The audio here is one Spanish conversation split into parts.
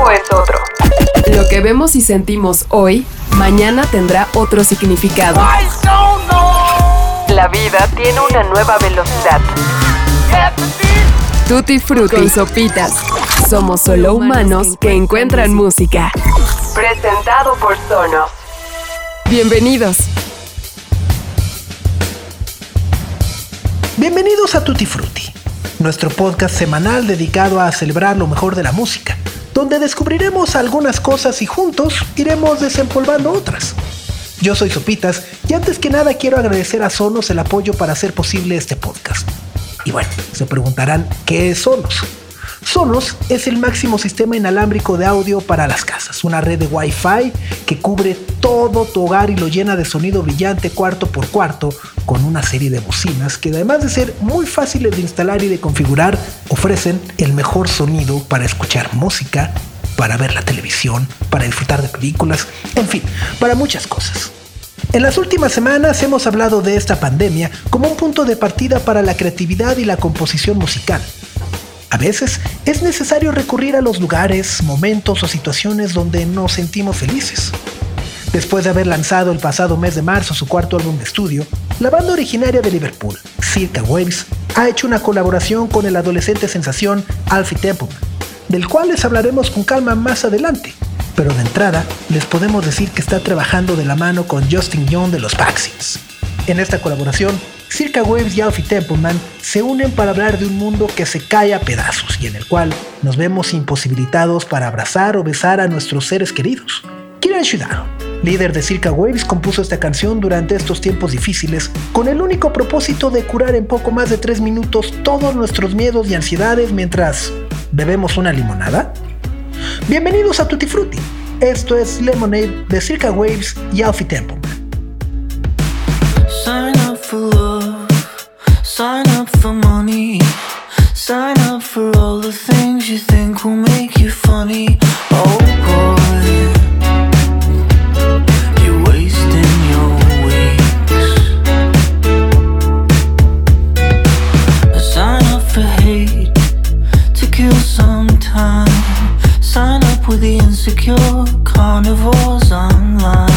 tiempo es otro. Lo que vemos y sentimos hoy, mañana tendrá otro significado. La vida tiene una nueva velocidad. Tutti Frutti Sopitas. Somos solo humanos que encuentran música. Presentado por Sonos. Bienvenidos. Bienvenidos a Tutti Frutti, nuestro podcast semanal dedicado a celebrar lo mejor de la música, donde descubriremos algunas cosas y juntos iremos desempolvando otras. Yo soy Sopitas y antes que nada quiero agradecer a Sonos el apoyo para hacer posible este podcast. Y bueno, se preguntarán, ¿qué es Sonos? Sonos es el máximo sistema inalámbrico de audio para las casas, una red de Wi-Fi que cubre todo tu hogar y lo llena de sonido brillante cuarto por cuarto con una serie de bocinas que además de ser muy fáciles de instalar y de configurar, ofrecen el mejor sonido para escuchar música, para ver la televisión, para disfrutar de películas, en fin, para muchas cosas. En las últimas semanas hemos hablado de esta pandemia como un punto de partida para la creatividad y la composición musical. A veces es necesario recurrir a los lugares, momentos o situaciones donde nos sentimos felices. Después de haber lanzado el pasado mes de marzo su cuarto álbum de estudio, la banda originaria de Liverpool, Circa Waves, ha hecho una colaboración con el adolescente sensación Alfie Templeman, del cual les hablaremos con calma más adelante. Pero de entrada, les podemos decir que está trabajando de la mano con Justin Young de los Vaccines. En esta colaboración, Circa Waves y Alfie Templeman se unen para hablar de un mundo que se cae a pedazos y en el cual nos vemos imposibilitados para abrazar o besar a nuestros seres queridos. Kieran Shudaro, líder de Circa Waves, compuso esta canción durante estos tiempos difíciles con el único propósito de curar en poco más de tres minutos todos nuestros miedos y ansiedades mientras bebemos una limonada. Bienvenidos a Tutti Frutti. Esto es Lemonade de Circa Waves y Alfie Templeman. Sign up for money. Sign up for all the things you think will make you funny. Oh boy, you're wasting your weeks. Sign up for hate to kill some time. Sign up with the insecure carnivores online.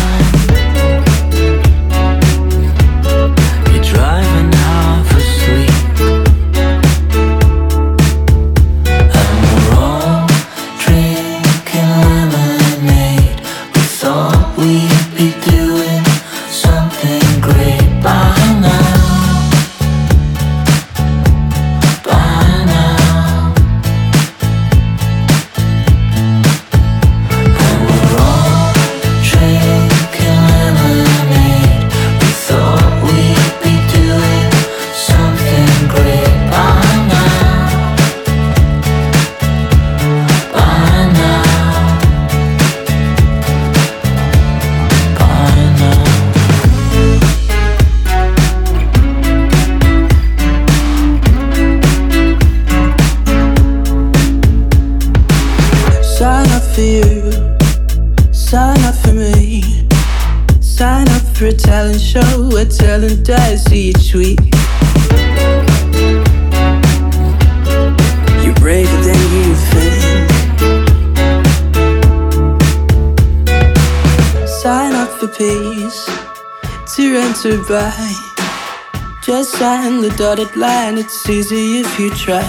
By. Just sign the dotted line, it's easy if you try.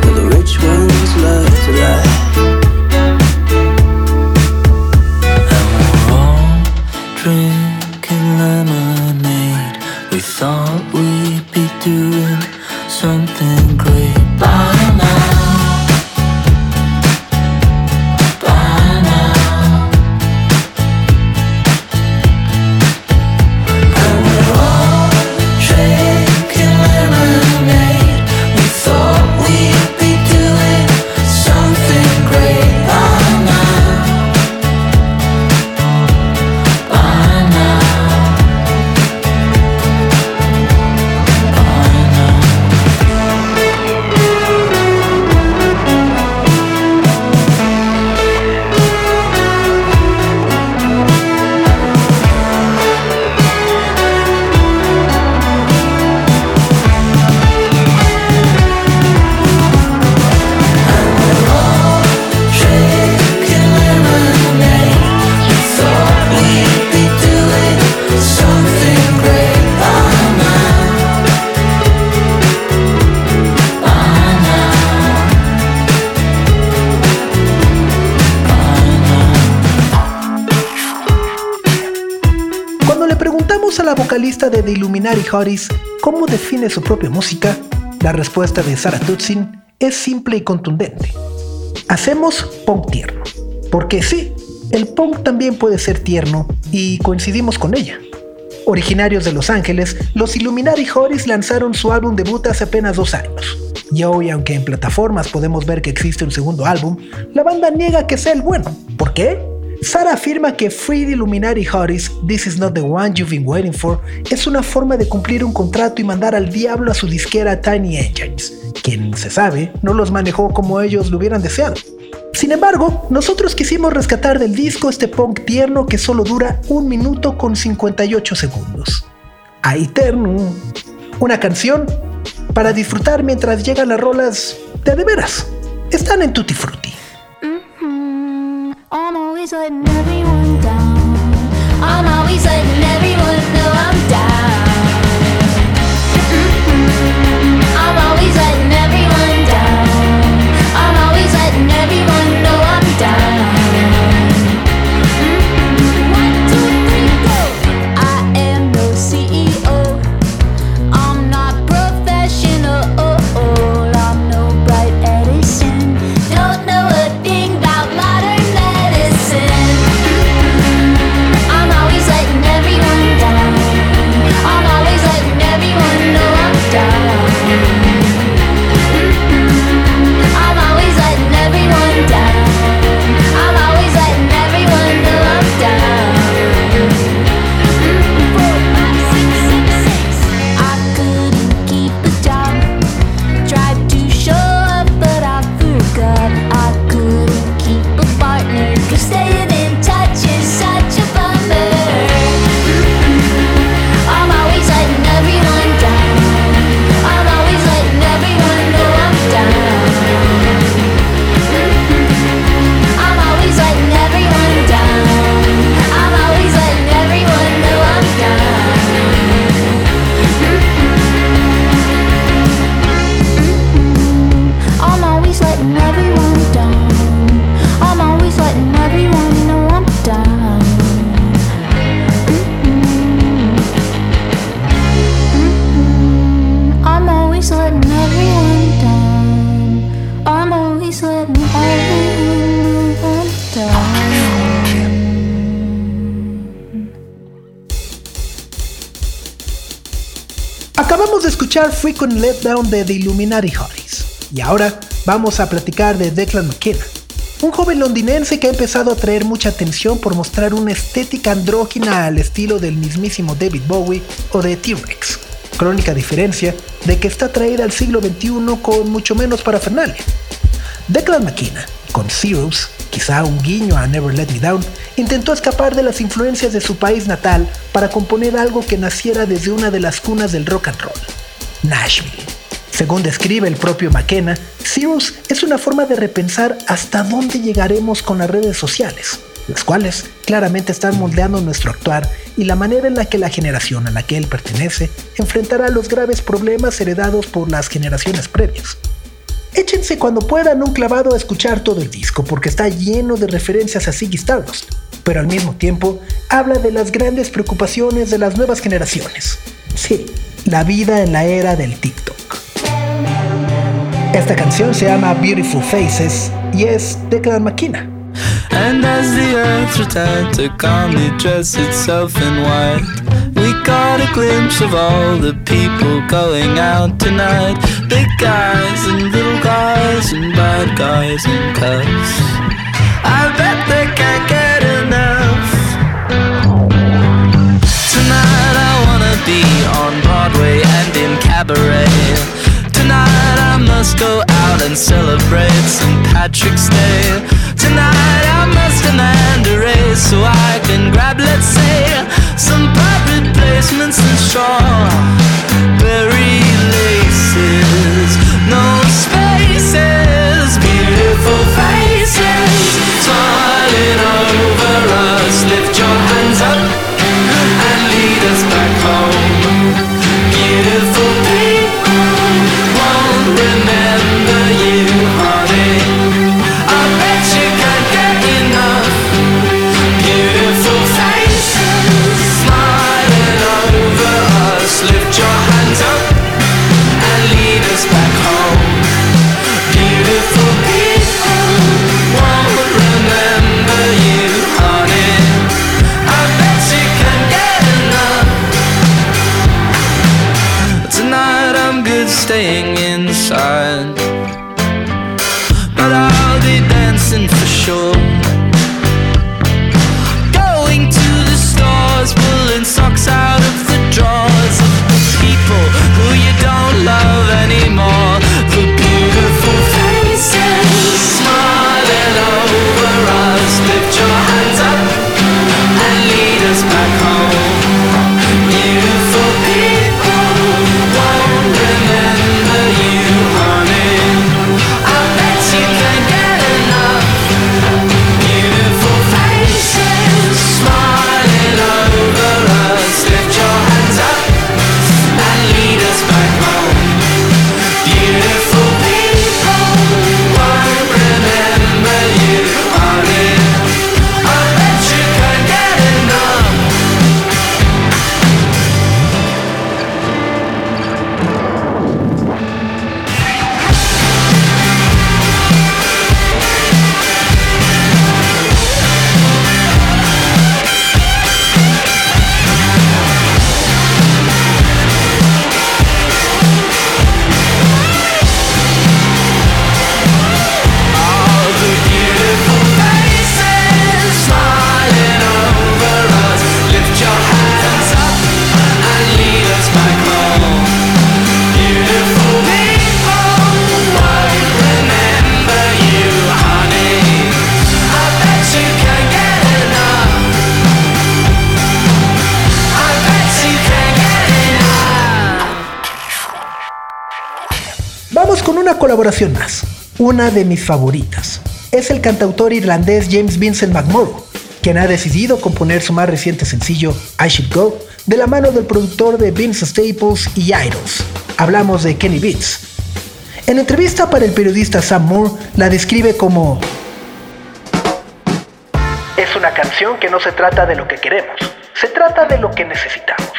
Well, the rich ones love to lie. And we're all drinking Illuminati Hotties cómo define su propia música, la respuesta de Sarah Tutsin es simple y contundente. Hacemos punk tierno. Porque sí, el punk también puede ser tierno y coincidimos con ella. Originarios de Los Ángeles, los Illuminati Hotties lanzaron su álbum debut hace apenas dos años. Y hoy, aunque en plataformas podemos ver que existe un segundo álbum, la banda niega que sea el bueno. ¿Por qué? Sara afirma que Free Illuminati Hotties, This Is Not the One You've Been Waiting For, es una forma de cumplir un contrato y mandar al diablo a su disquera Tiny Engines, quien, se sabe, no los manejó como ellos lo hubieran deseado. Sin embargo, nosotros quisimos rescatar del disco este punk tierno que solo dura un minuto con 58 segundos. A Eterno, una canción para disfrutar mientras llegan las rolas de de veras. Están en Tutti Frutti. Always letting everyone down. I'm always letting everyone down. Escuchar Frequent Letdown de The Illuminati Hotties. Y ahora vamos a platicar de Declan McKenna, un joven londinense que ha empezado a atraer mucha atención por mostrar una estética andrógina al estilo del mismísimo David Bowie o de T-Rex. Crónica diferencia de que está traída al siglo XXI con mucho menos parafernalia. Declan McKenna, con Zeros, quizá un guiño a Never Let Me Down, intentó escapar de las influencias de su país natal para componer algo que naciera desde una de las cunas del rock and roll, Nashville. Según describe el propio McKenna, Zeros es una forma de repensar hasta dónde llegaremos con las redes sociales, las cuales claramente están moldeando nuestro actuar y la manera en la que la generación a la que él pertenece enfrentará los graves problemas heredados por las generaciones previas. Échense cuando puedan un clavado a escuchar todo el disco porque está lleno de referencias a Ziggy Stardust, pero al mismo tiempo habla de las grandes preocupaciones de las nuevas generaciones. Sí, la vida en la era del TikTok. Esta canción se llama Beautiful Faces y es de Clan McKenna. And as the earth returned to calmly dress itself in white, we caught a glimpse of all the people going out tonight. Big guys and little guys and bad guys and cubs. I bet they can't wanna on Broadway and in cabaret. Tonight I must go out and celebrate St. Patrick's Day. Tonight I must demand a raise so I can grab, let's say, some private placements and strawberry laces. No spaces, beautiful faces, smiling over us. Lift your and then sure. Una colaboración más, una de mis favoritas. Es el cantautor irlandés James Vincent McMorrow, quien ha decidido componer su más reciente sencillo, I Should Go, de la mano del productor de Vince Staples y Idols. Hablamos de Kenny Beats. En entrevista para el periodista Sam Moore, la describe como Es una canción que no se trata de lo que queremos, se trata de lo que necesitamos.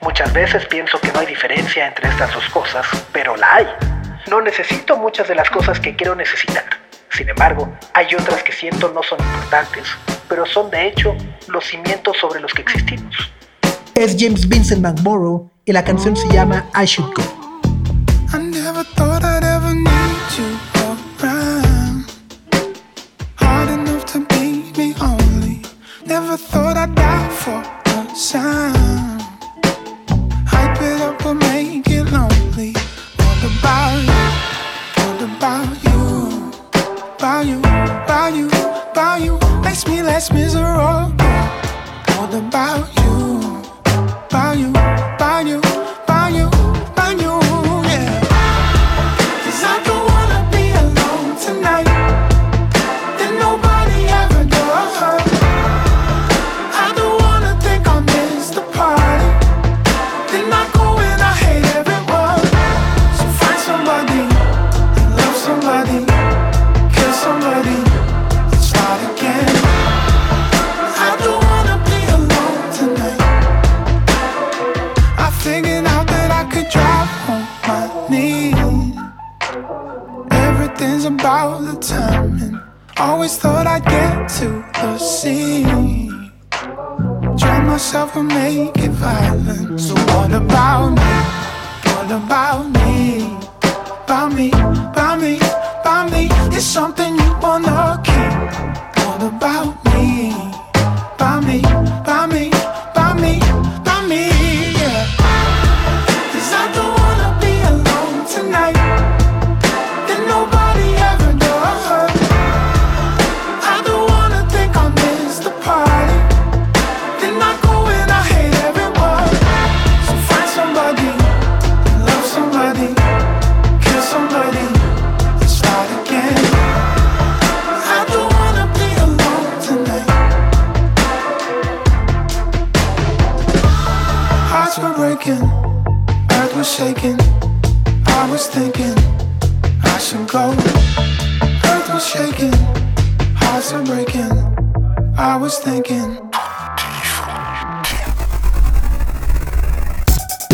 Muchas veces pienso que no hay diferencia entre estas dos cosas, pero la hay. No necesito muchas de las cosas que quiero necesitar. Sin embargo, hay otras que siento no son importantes, pero son de hecho los cimientos sobre los que existimos. Es James Vincent McMorrow y la canción se llama I Should Go. I never thought I'd ever need you around. Hard enough to beat me only. Never thought I'd die for a sound. About you, about you. Makes me less miserable. What about you?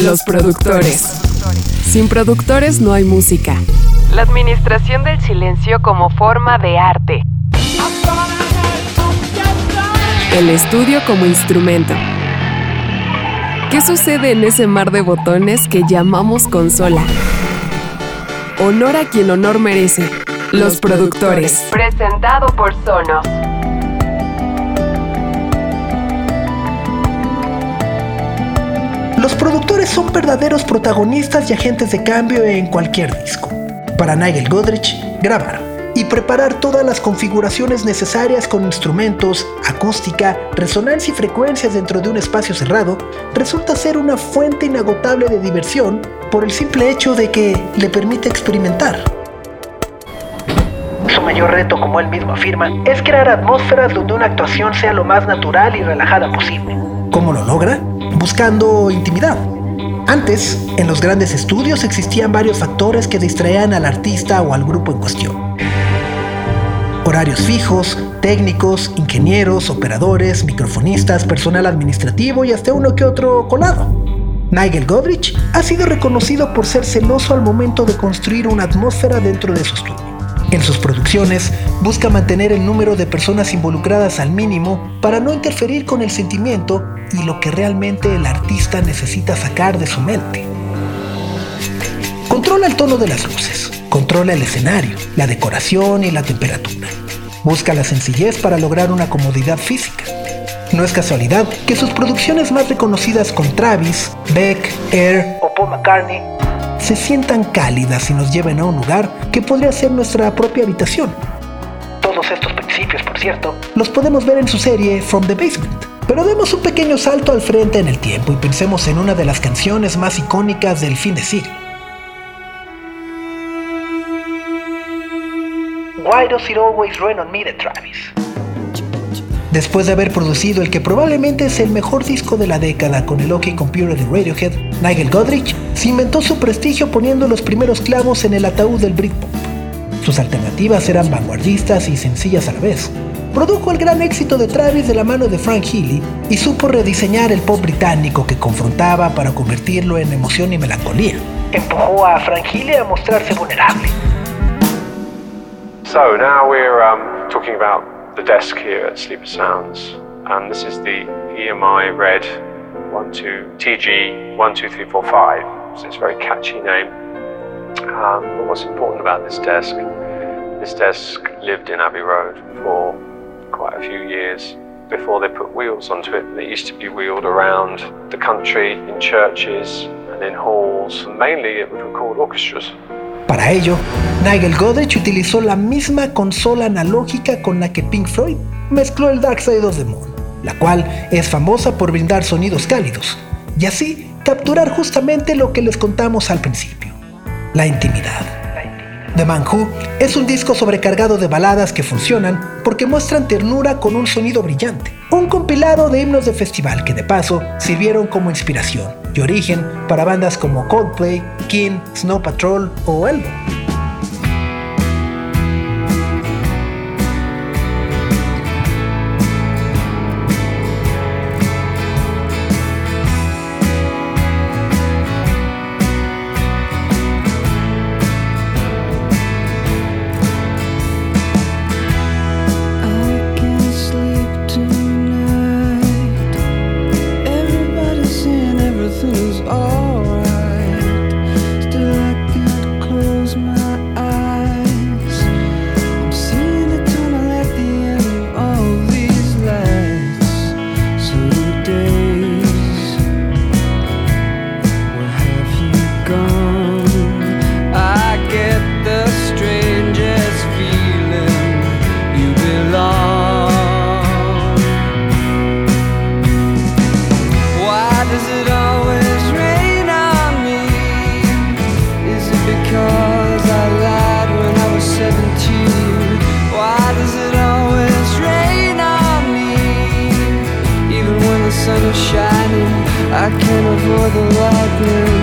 Los productores. Sin productores no hay música. La administración del silencio como forma de arte. El estudio como instrumento. ¿Qué sucede en ese mar de botones que llamamos consola? Honor a quien honor merece. Los, productores. Presentado por Sonos. Los productores son verdaderos protagonistas y agentes de cambio en cualquier disco. Para Nigel Godrich, grabar y preparar todas las configuraciones necesarias con instrumentos, acústica, resonancia y frecuencias dentro de un espacio cerrado resulta ser una fuente inagotable de diversión por el simple hecho de que le permite experimentar. Su mayor reto, como él mismo afirma, es crear atmósferas donde una actuación sea lo más natural y relajada posible. ¿Cómo lo logra? Buscando intimidad. Antes, en los grandes estudios existían varios factores que distraían al artista o al grupo en cuestión. Horarios fijos, técnicos, ingenieros, operadores, microfonistas, personal administrativo y hasta uno que otro colado. Nigel Godrich ha sido reconocido por ser celoso al momento de construir una atmósfera dentro de su estudio. En sus producciones busca mantener el número de personas involucradas al mínimo para no interferir con el sentimiento y lo que realmente el artista necesita sacar de su mente. Controla el tono de las luces, controla el escenario, la decoración y la temperatura. Busca la sencillez para lograr una comodidad física. No es casualidad que sus producciones más reconocidas con Travis, Beck, Air o Paul McCartney se sientan cálidas y nos lleven a un lugar que podría ser nuestra propia habitación. Todos estos principios, por cierto, los podemos ver en su serie From the Basement. Pero demos un pequeño salto al frente en el tiempo y pensemos en una de las canciones más icónicas del fin de siglo. Why Does It Always Rain on Me de Travis. Después de haber producido el que probablemente es el mejor disco de la década con el OK Computer de Radiohead, Nigel Godrich cimentó su prestigio poniendo los primeros clavos en el ataúd del Britpop. Sus alternativas eran vanguardistas y sencillas a la vez. Produjo el gran éxito de Travis de la mano de Frank Healy y supo rediseñar el pop británico que confrontaba para convertirlo en emoción y melancolía. Empujó a Frank Healy a mostrarse vulnerable. So now we're um, talking about the desk here at Sleeper Sounds, and this is the EMI Red 12 TG 12345. So it's a very catchy name. Um, but what's important about this desk? This desk lived in Abbey Road for quite a few years before they put wheels onto it. They used to be wheeled around the country in churches and in halls. Mainly it would record orchestras. Para ello, Nigel Godrich utilizó la misma consola analógica con la que Pink Floyd mezcló el Dark Side of the Moon, la cual es famosa por brindar sonidos cálidos, y así capturar justamente lo que les contamos al principio, la intimidad. The Man Who es un disco sobrecargado de baladas que funcionan porque muestran ternura con un sonido brillante. Un compilado de himnos de festival que de paso sirvieron como inspiración y origen para bandas como Coldplay, King, Snow Patrol o Elbow. I can't avoid the lightning.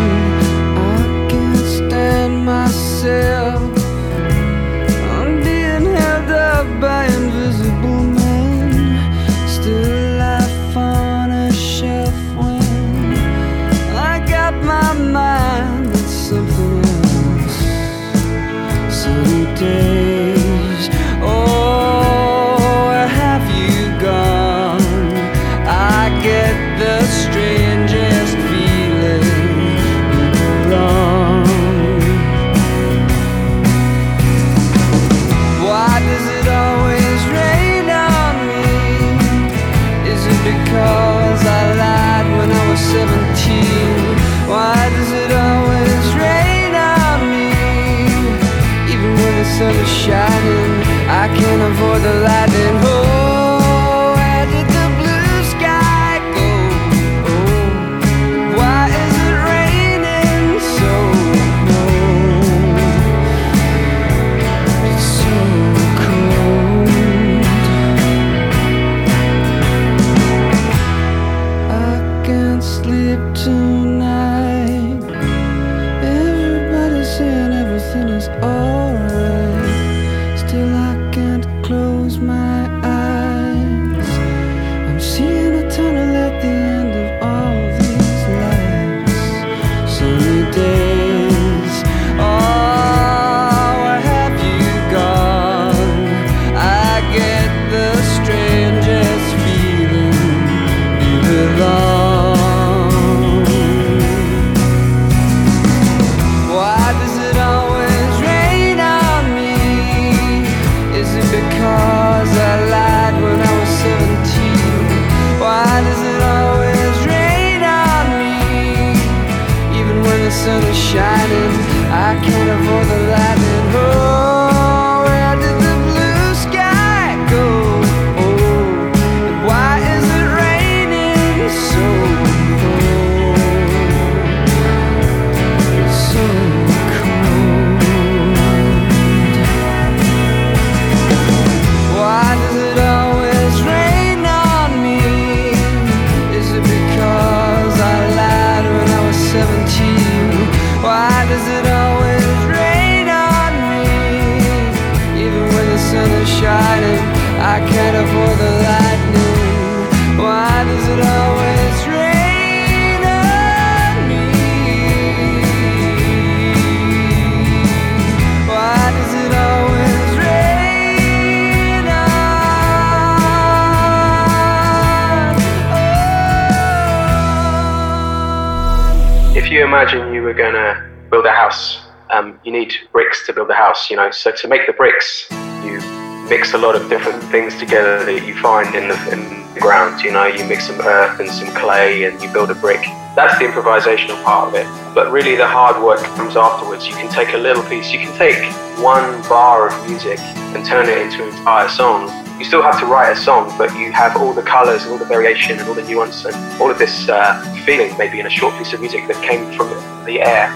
You imagine you were going to build a house, um, you need bricks to build a house, you know. So to make the bricks, you mix a lot of different things together that you find in the, in the ground. You know, you mix some earth and some clay, and you build a brick. That's the improvisational part of it. But really, the hard work comes afterwards. You can take a little piece. You can take one bar of music and turn it into an entire song. You still have to write a song, but you have all the colours and all the variation and all the nuance and all of this uh, feeling, maybe in a short piece of music that came from the air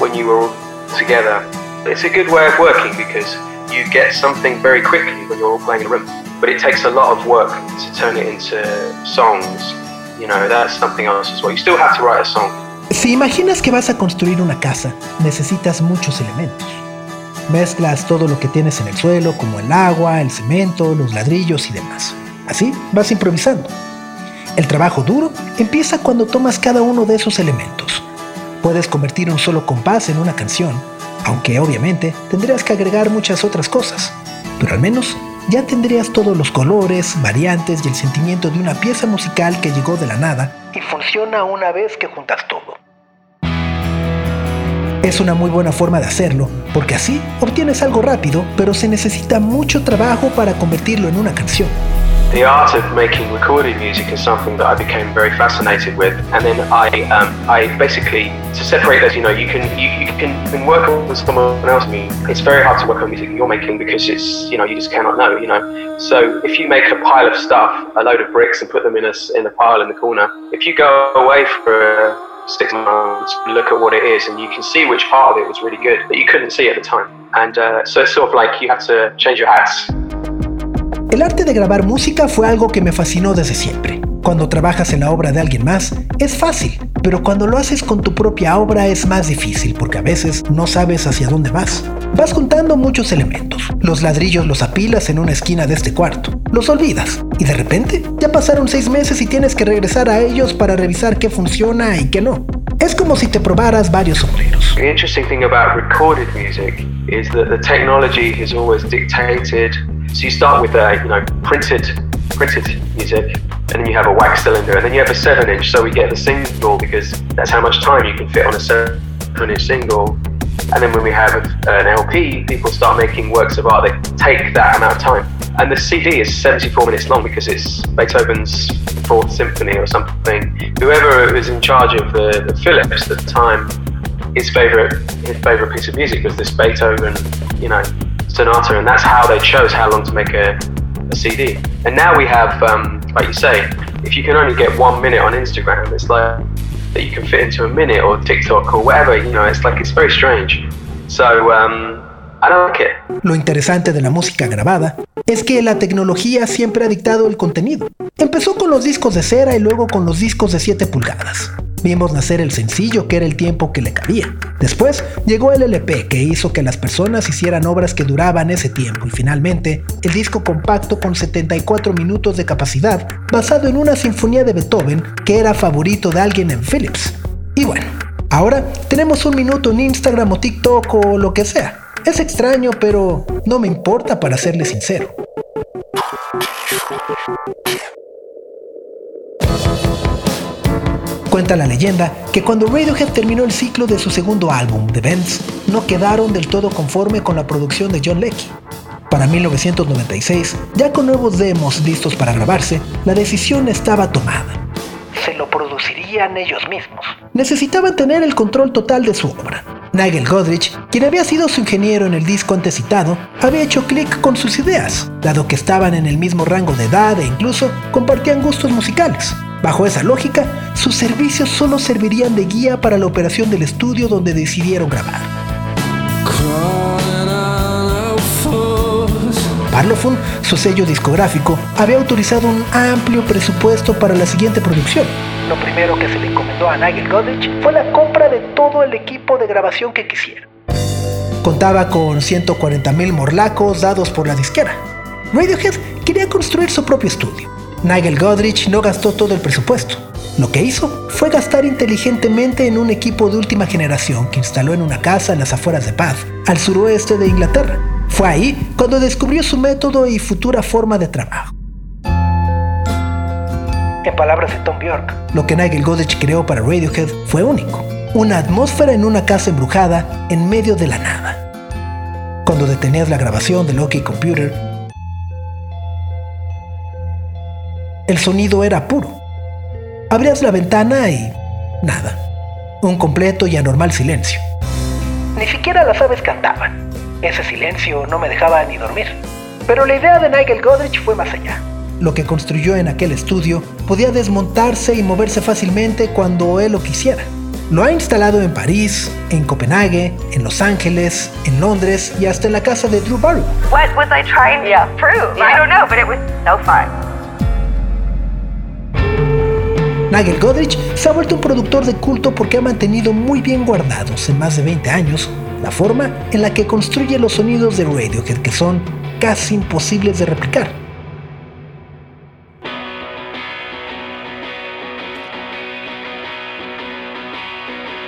when you were all together. It's a good way of working because you get something very quickly when you're all playing in a room. But it takes a lot of work to turn it into songs. You know, that's something else as well. You still have to write a song. Si imaginas que vas a construir una casa, necesitas muchos elementos. Mezclas todo lo que tienes en el suelo, como el agua, el cemento, los ladrillos y demás. Así vas improvisando. El trabajo duro empieza cuando tomas cada uno de esos elementos. Puedes convertir un solo compás en una canción, aunque obviamente tendrías que agregar muchas otras cosas. Pero al menos ya tendrías todos los colores, variantes y el sentimiento de una pieza musical que llegó de la nada y funciona una vez que juntas todo. Es una muy buena forma de hacerlo, porque así obtienes algo rápido, pero se necesita mucho trabajo para convertirlo en una canción. The art of making recorded music is something that I became very fascinated with, and then I, um, I basically to separate those. You know, you can you, you can, work with someone else. Me, it's very hard to work on music you're making because it's you know you just cannot know. You know, so if you make a pile of stuff, a load of bricks, and put them in a in a pile in the corner, if you go away for six months look at what it is, and you can see which part of it was really good that you couldn't see at the time. And uh, so it's sort of like you have to change your hats. El arte de grabar música fue algo que me fascinó desde siempre. Cuando trabajas en la obra de alguien más, es fácil, pero cuando lo haces con tu propia obra es más difícil porque a veces no sabes hacia dónde vas. Vas juntando muchos elementos. Los ladrillos los apilas en una esquina de este cuarto. Los olvidas. Y de repente ya pasaron seis meses y tienes que regresar a ellos para revisar qué funciona y qué no. Es como si te probaras varios sombreros. The interesting thing about recorded music is that the technology has always dictated. So you start with uh, you know printed printed music, and then you have a wax cylinder, and then you have a seven inch. So we get the single because that's how much time you can fit on a seven inch single. And then when we have an LP, people start making works of art that take that amount of time. And the CD is 74 minutes long because it's Beethoven's Fourth Symphony or something. Whoever was in charge of the, the Philips at the time, his favorite his favorite piece of music was this Beethoven, you know, Sonata, and that's how they chose how long to make a, a CD. And now we have, um, like you say, if you can only get one minute on Instagram, it's like that you can fit into a minute or TikTok or whatever. You know, it's like it's very strange. So um, I don't like it. Lo interesante de la música grabada es que la tecnología siempre ha dictado el contenido. Empezó con los discos de cera y luego con los discos de 7 pulgadas. Vimos nacer el sencillo que era el tiempo que le cabía. Después llegó el LP que hizo que las personas hicieran obras que duraban ese tiempo y finalmente el disco compacto con 74 minutos de capacidad basado en una sinfonía de Beethoven que era favorito de alguien en Philips. Y bueno, ahora tenemos un minuto en Instagram o TikTok o lo que sea. Es extraño, pero no me importa para serle sincero. Cuenta la leyenda que cuando Radiohead terminó el ciclo de su segundo álbum, The Bends, no quedaron del todo conforme con la producción de John Leckie. Para 1996, ya con nuevos demos listos para grabarse, la decisión estaba tomada. Se lo producirían ellos mismos. Necesitaban tener el control total de su obra. Nigel Godrich, quien había sido su ingeniero en el disco antes citado, había hecho clic con sus ideas, dado que estaban en el mismo rango de edad e incluso compartían gustos musicales. Bajo esa lógica, sus servicios solo servirían de guía para la operación del estudio donde decidieron grabar. Parlophone, su sello discográfico, había autorizado un amplio presupuesto para la siguiente producción. Lo primero que se le encomendó a Nigel Godrich fue la compra de todo el equipo de grabación que quisiera. Contaba con 140 mil morlacos dados por la disquera. Radiohead quería construir su propio estudio. Nigel Godrich no gastó todo el presupuesto. Lo que hizo fue gastar inteligentemente en un equipo de última generación que instaló en una casa en las afueras de Bath, al suroeste de Inglaterra. Fue ahí cuando descubrió su método y futura forma de trabajo. En palabras de Tom Bjork, lo que Nigel Godrich creó para Radiohead fue único. Una atmósfera en una casa embrujada en medio de la nada. Cuando detenías la grabación de OK Computer, el sonido era puro. Abrías la ventana y nada. Un completo y anormal silencio. Ni siquiera las aves cantaban. Ese silencio no me dejaba ni dormir. Pero la idea de Nigel Godrich fue más allá. Lo que construyó en aquel estudio podía desmontarse y moverse fácilmente cuando él lo quisiera. Lo ha instalado en París, en Copenhague, en Los Ángeles, en Londres y hasta en la casa de Drew Barrymore. What was I trying to prove? I don't know, but it was so fun. Nigel Godrich se ha vuelto un productor de culto porque ha mantenido muy bien guardados en más de 20 años la forma en la que construye los sonidos de Radiohead que son casi imposibles de replicar.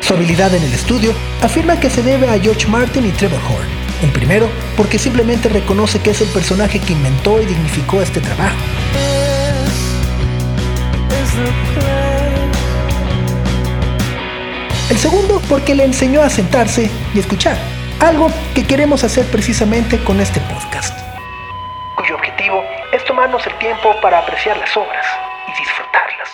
Su habilidad en el estudio afirma que se debe a George Martin y Trevor Horn. El primero, porque simplemente reconoce que es el personaje que inventó y dignificó este trabajo. El segundo, porque le enseñó a sentarse y escuchar. Algo que queremos hacer precisamente con este podcast. Cuyo objetivo es tomarnos el tiempo para apreciar las obras y disfrutarlas.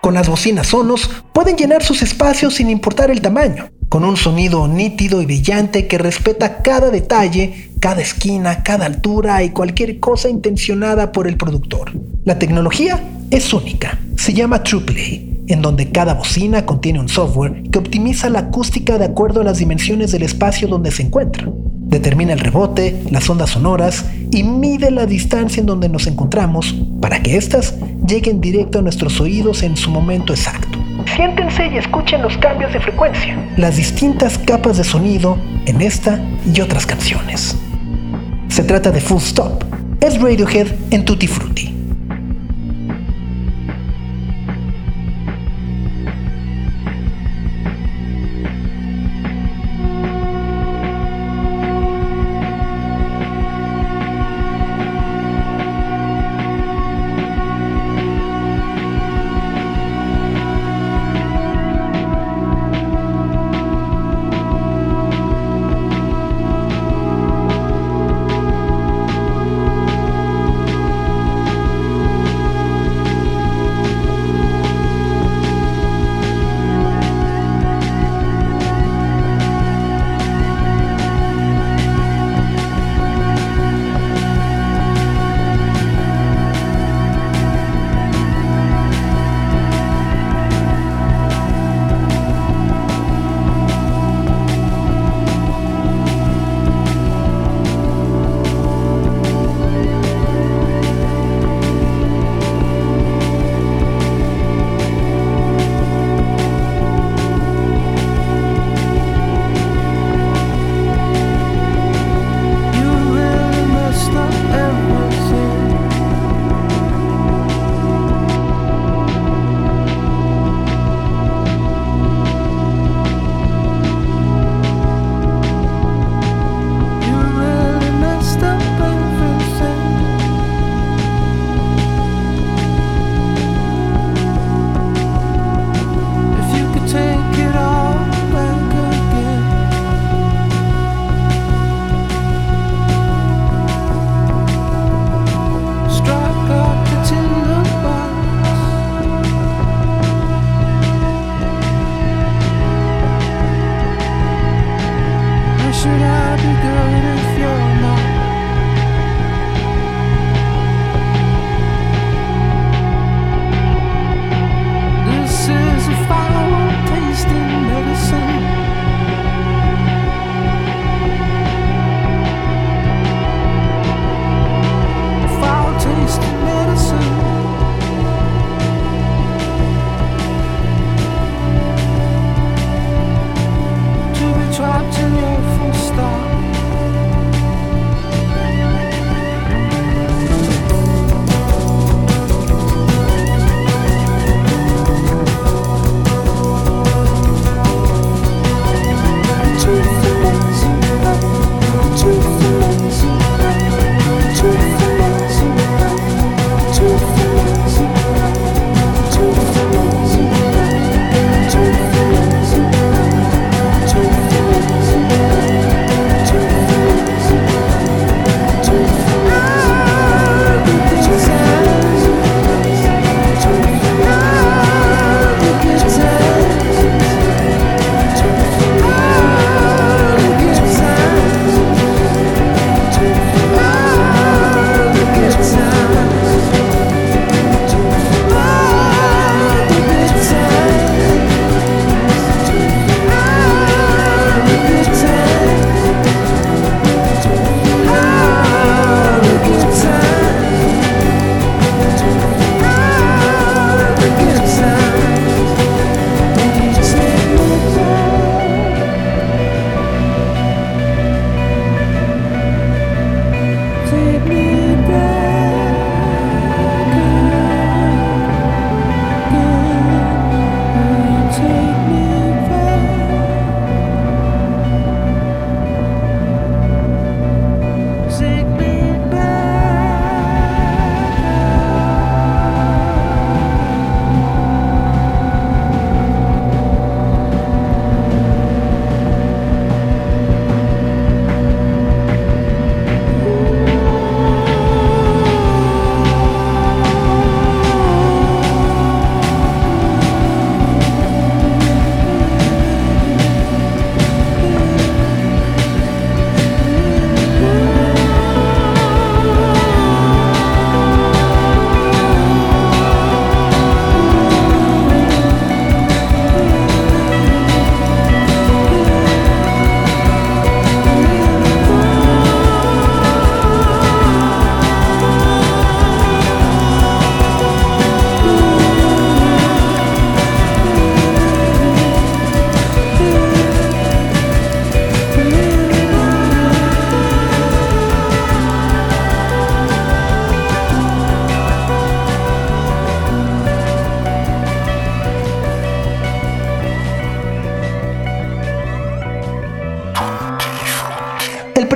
Con las bocinas Sonos pueden llenar sus espacios sin importar el tamaño, con un sonido nítido y brillante que respeta cada detalle, cada esquina, cada altura y cualquier cosa intencionada por el productor. La tecnología es única, se llama TruePlay, en donde cada bocina contiene un software que optimiza la acústica de acuerdo a las dimensiones del espacio donde se encuentra. Determina el rebote, las ondas sonoras y mide la distancia en donde nos encontramos para que éstas lleguen directo a nuestros oídos en su momento exacto. Siéntense y escuchen los cambios de frecuencia, las distintas capas de sonido en esta y otras canciones. Se trata de Full Stop, es Radiohead en Tutti Frutti.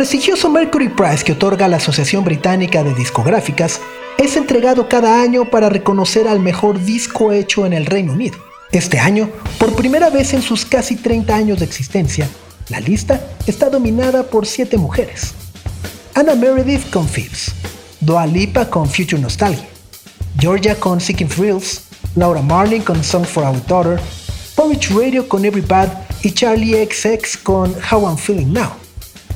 Prestigioso Mercury Prize que otorga la Asociación Británica de Discográficas es entregado cada año para reconocer al mejor disco hecho en el Reino Unido. Este año, por primera vez en sus casi 30 años de existencia, la lista está dominada por siete mujeres. Anna Meredith con Phoebs, Dua Lipa con Future Nostalgia, Georgia con Seeking Thrills, Laura Marling con Song for Our Daughter, Porridge Radio con Every Bad y Charlie XX con How I'm Feeling Now.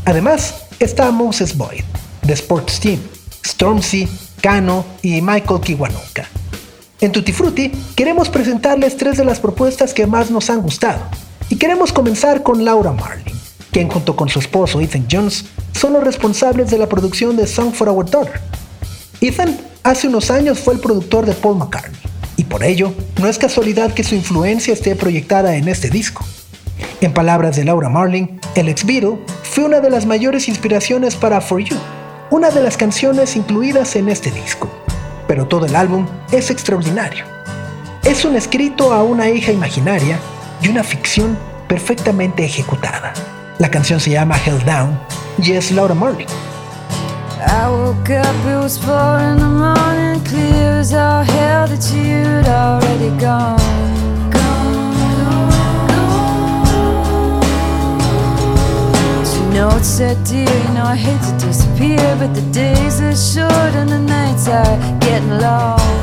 Además, está Moses Boyd, The Sports Team, Stormzy, Kano y Michael Kiwanuka. En Tutti Frutti queremos presentarles tres de las propuestas que más nos han gustado. Y queremos comenzar con Laura Marling, quien junto con su esposo Ethan Jones son los responsables de la producción de Song for Our Daughter. Ethan hace unos años fue el productor de Paul McCartney, y por ello no es casualidad que su influencia esté proyectada en este disco. En palabras de Laura Marling, el ex Beatle fue una de las mayores inspiraciones para For You, una de las canciones incluidas en este disco. Pero todo el álbum es extraordinario. Es un escrito a una hija imaginaria y una ficción perfectamente ejecutada. La canción se llama Held Down y es Laura Marling. I woke up, it was four in the morning, clear as hell already gone. Know it's sad, dear, you know I hate to disappear, but the days are short and the nights are getting long.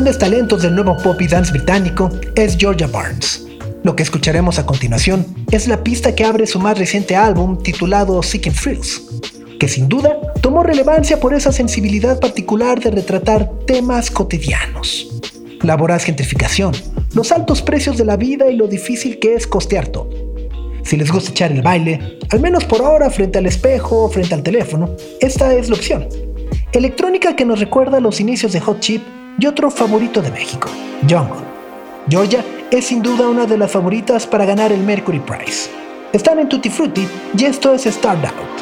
Grandes talentos del nuevo pop y dance británico es Georgia Barnes. Lo que escucharemos a continuación es la pista que abre su más reciente álbum titulado Seeking Thrills, que sin duda tomó relevancia por esa sensibilidad particular de retratar temas cotidianos. La voraz gentrificación, los altos precios de la vida y lo difícil que es costear todo. Si les gusta echar el baile, al menos por ahora frente al espejo o frente al teléfono, esta es la opción. Electrónica que nos recuerda los inicios de Hot Chip y otro favorito de México, Jungle. Georgia es sin duda una de las favoritas para ganar el Mercury Prize. Están en Tutti Frutti y esto es Start Out.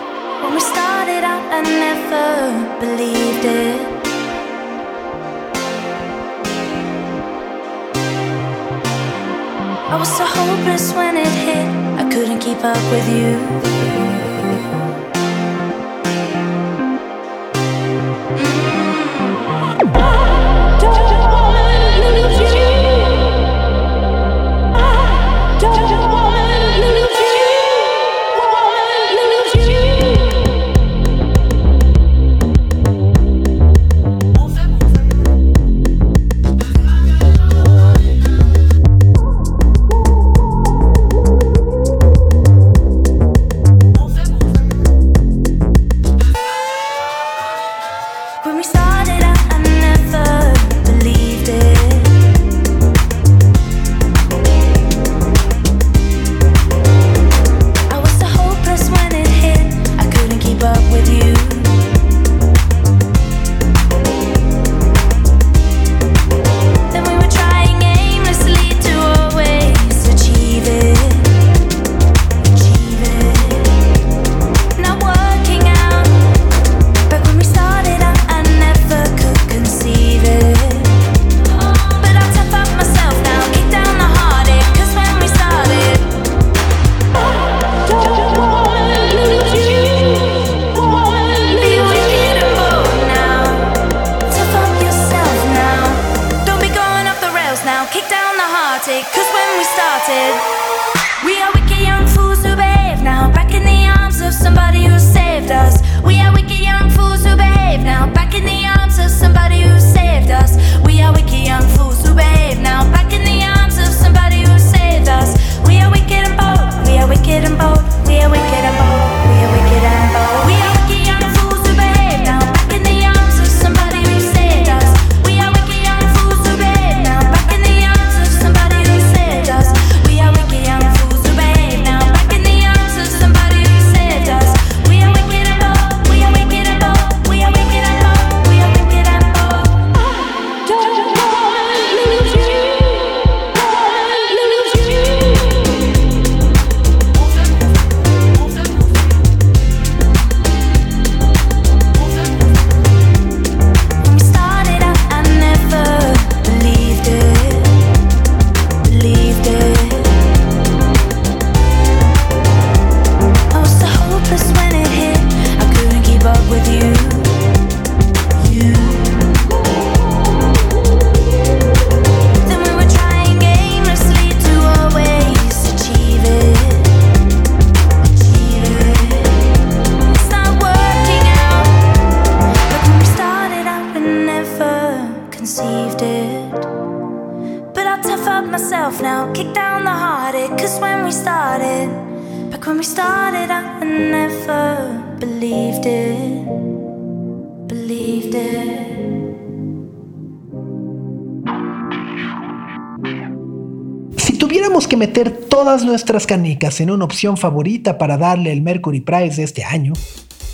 Nuestras canicas en una opción favorita para darle el Mercury Prize de este año,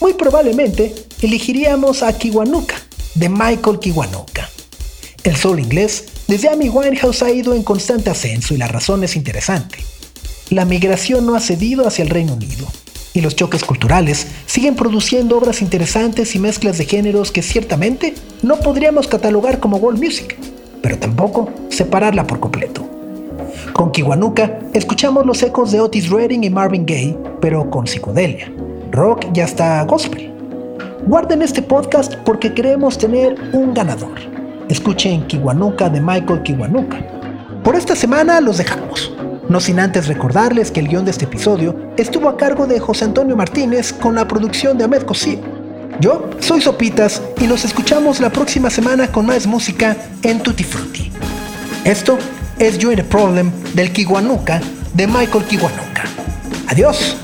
muy probablemente elegiríamos a Kiwanuka, de Michael Kiwanuka. El soul inglés desde Amy Winehouse ha ido en constante ascenso y la razón es interesante. La migración no ha cedido hacia el Reino Unido, y los choques culturales siguen produciendo obras interesantes y mezclas de géneros que ciertamente no podríamos catalogar como world music, pero tampoco separarla por completo. Con Kiwanuka escuchamos los ecos de Otis Redding y Marvin Gaye, pero con psicodelia, rock y hasta gospel. Guarden este podcast porque queremos tener un ganador. Escuchen Kiwanuka de Michael Kiwanuka. Por esta semana los dejamos. No sin antes recordarles que el guion de este episodio estuvo a cargo de José Antonio Martínez con la producción de Ahmed Cosío. Yo soy Sopitas y nos escuchamos la próxima semana con más música en Tutti Frutti. Esto es You Ain't a Problem del Kiwanuka de Michael Kiwanuka. Adiós.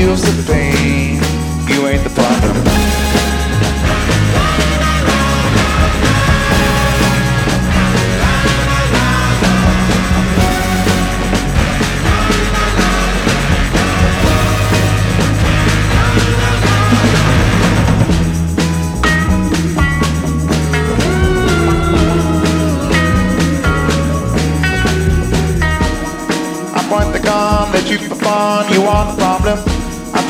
heals the pain, you ain't the problem. I point the gun that you for fun, you are the problem.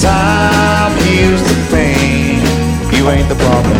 Time heals the pain. You ain't the problem.